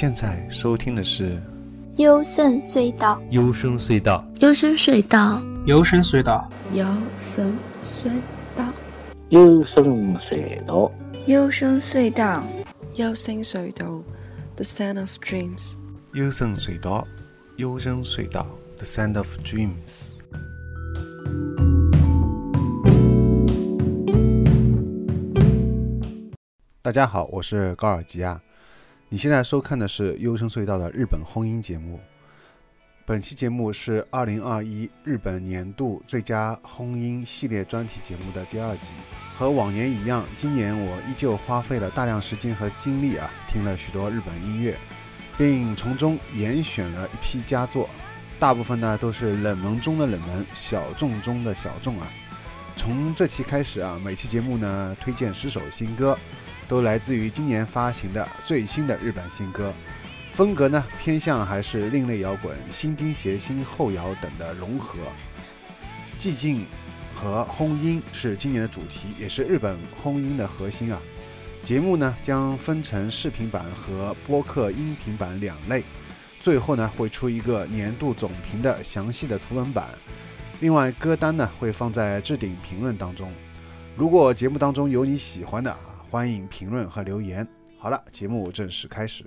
现在收听的是《幽深隧道》。幽深隧道，幽深隧道，幽深隧道，幽深隧道，幽深隧道，幽深隧道，幽深隧道，幽深隧道，t h e Sound of Dreams。幽深隧道，幽深隧道，The Sound of Dreams。大家好，我是高尔基啊。你现在收看的是优生隧道的日本婚姻节目。本期节目是二零二一日本年度最佳婚姻系列专题节目的第二集。和往年一样，今年我依旧花费了大量时间和精力啊，听了许多日本音乐，并从中严选了一批佳作。大部分呢都是冷门中的冷门、小众中的小众啊。从这期开始啊，每期节目呢推荐十首新歌。都来自于今年发行的最新的日本新歌，风格呢偏向还是另类摇滚、新丁鞋、新后摇等的融合。寂静和轰音是今年的主题，也是日本轰音的核心啊。节目呢将分成视频版和播客音频版两类，最后呢会出一个年度总评的详细的图文版。另外歌单呢会放在置顶评论当中。如果节目当中有你喜欢的欢迎评论和留言。好了，节目正式开始。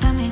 también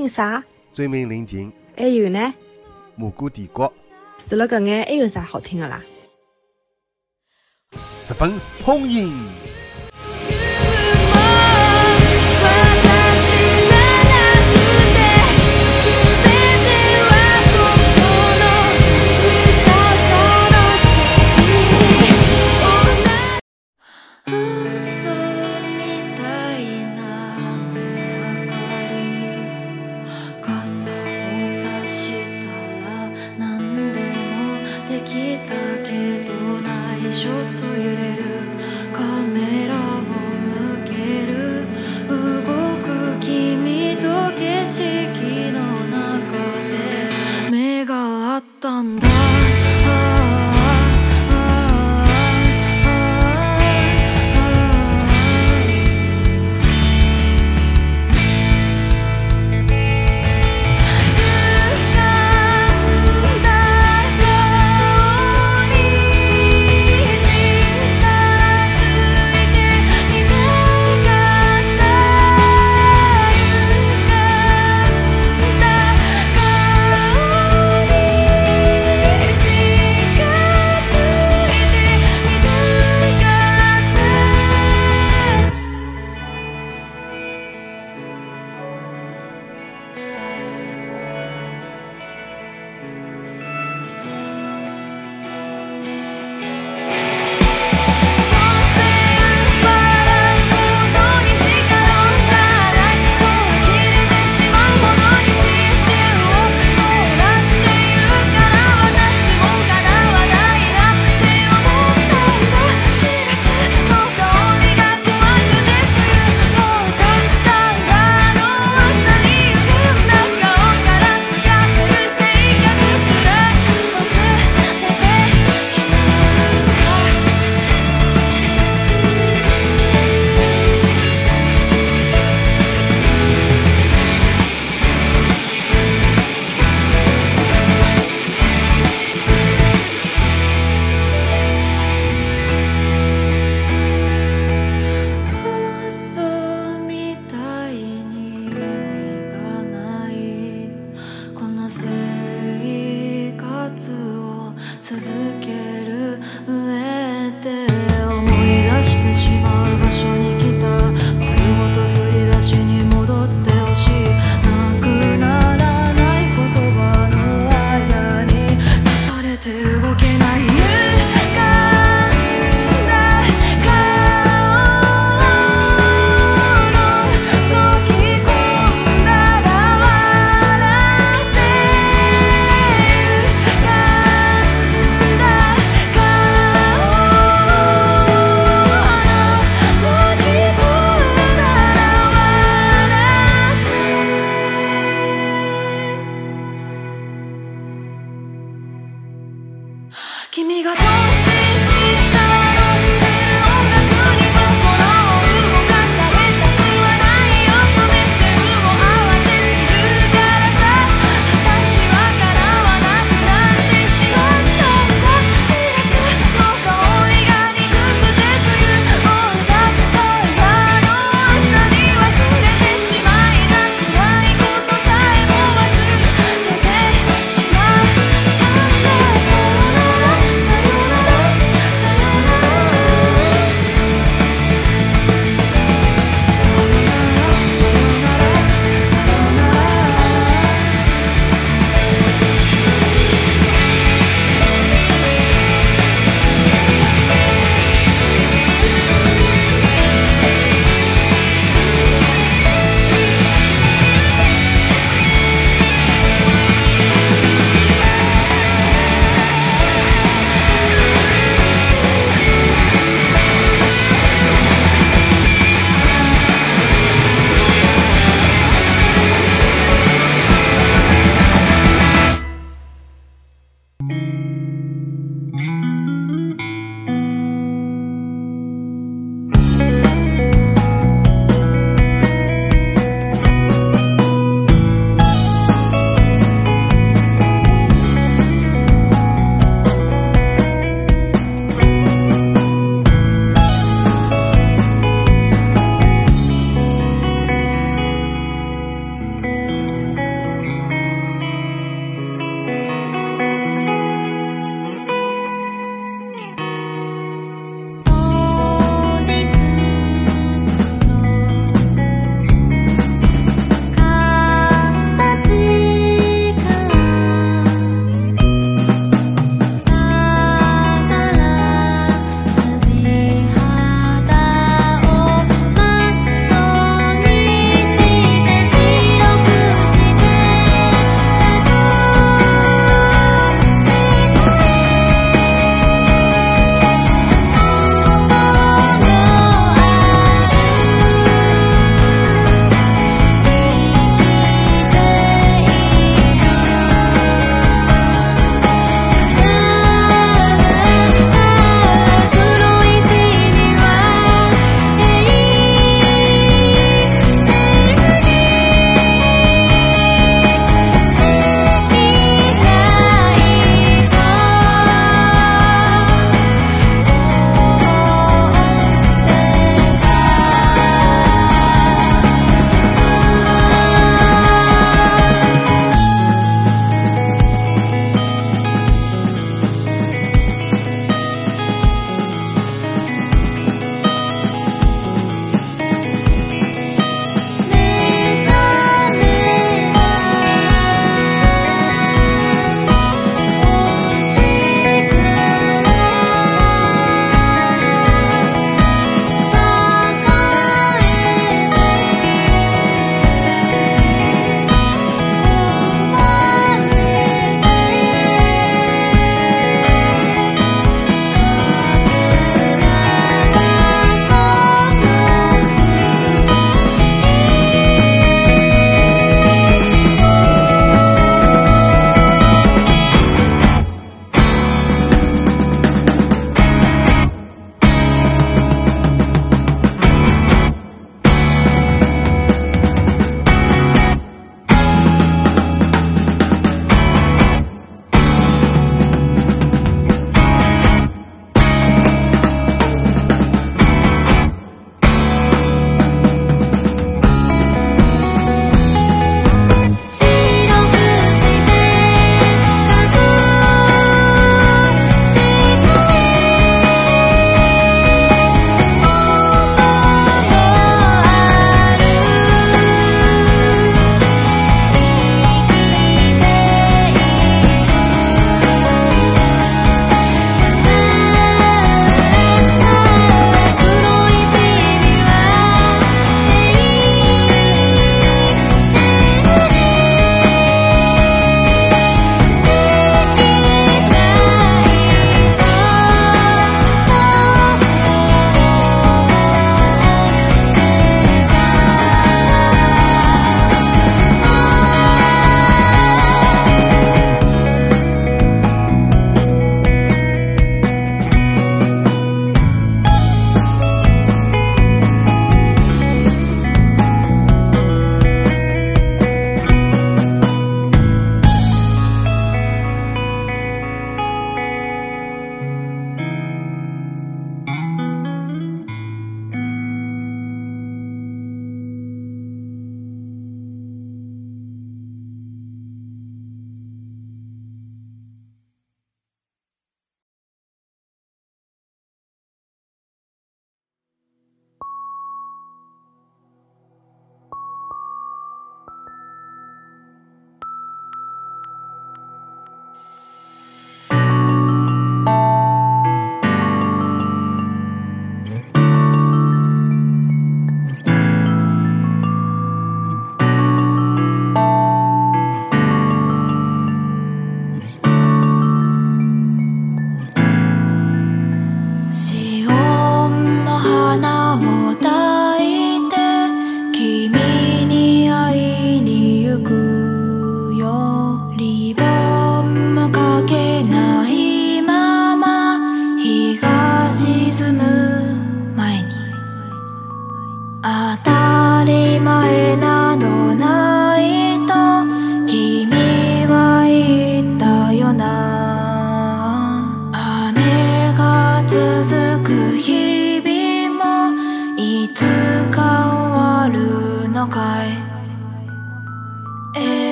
听啥？《醉梦灵境》还有呢，《蘑菇帝国》。除了个眼，还有啥好听的啦？日本红音。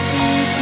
自己。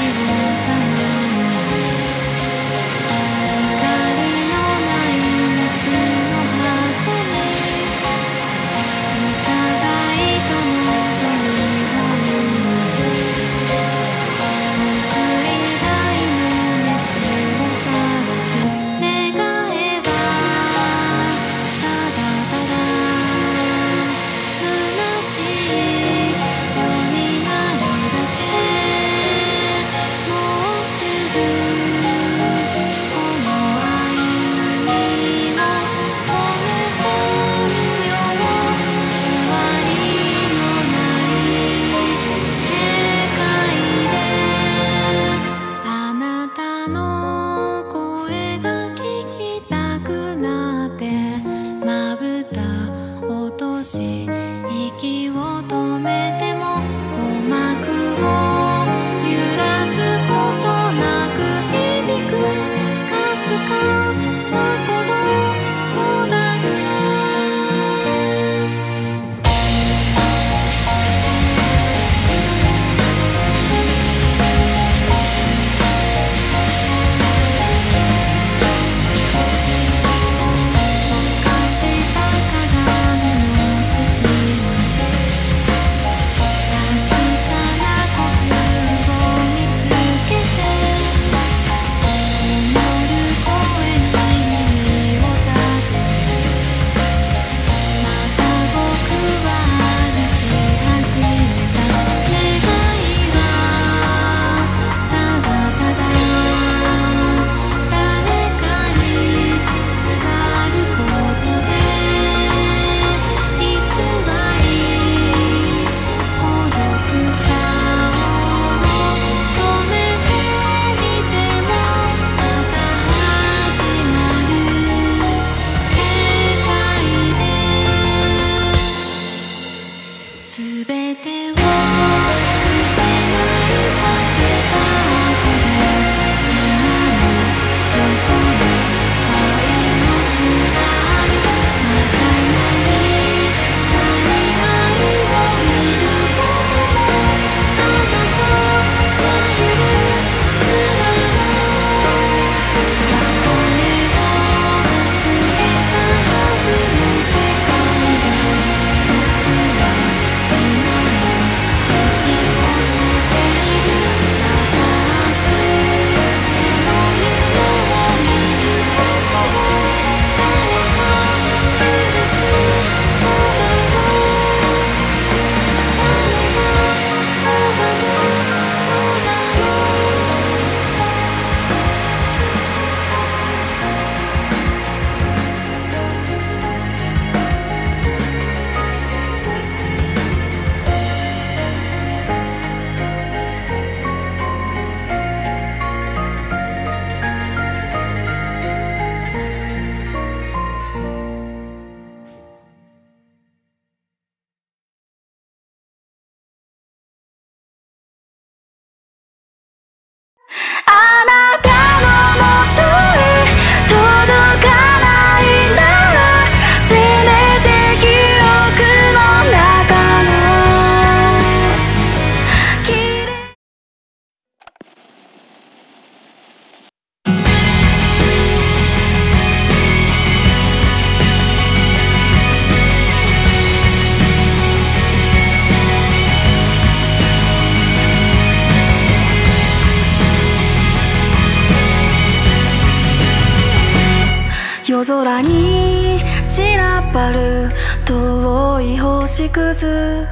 空に散らばる遠い星屑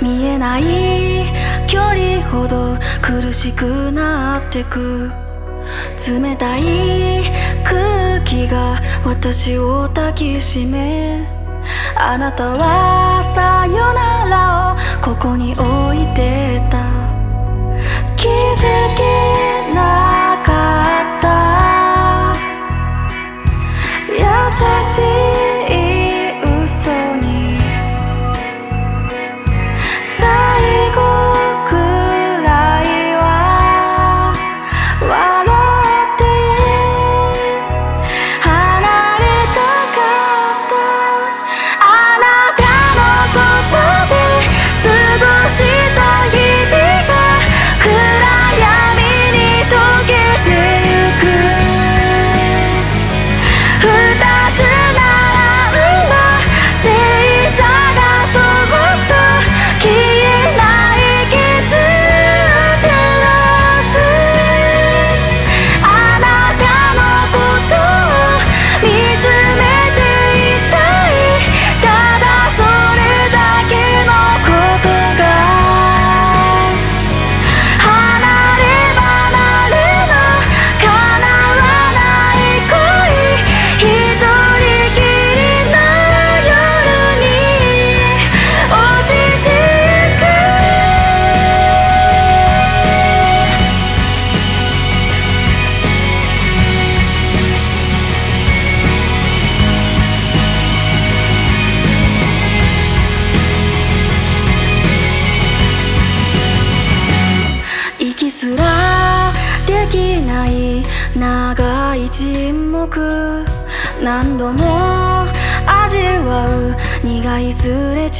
見えない距離ほど苦しくなってく冷たい空気が私を抱きしめあなたはさよならをここに置いてた気づけない see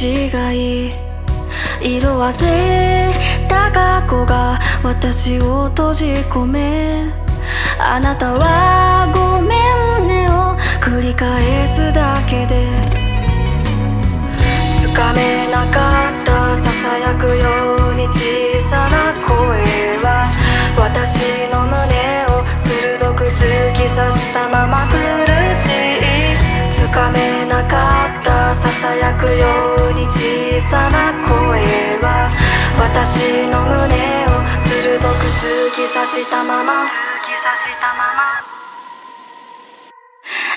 違い色あせた過去が私を閉じ込めあなたはごめんねを繰り返すだけでつかめなかったささやくように小さな声は私の胸を毒突き刺したまま苦しいつかめなかったささやくように小さな声は私の胸を鋭く突き刺したまま突き刺したまま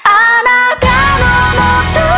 あなたのもと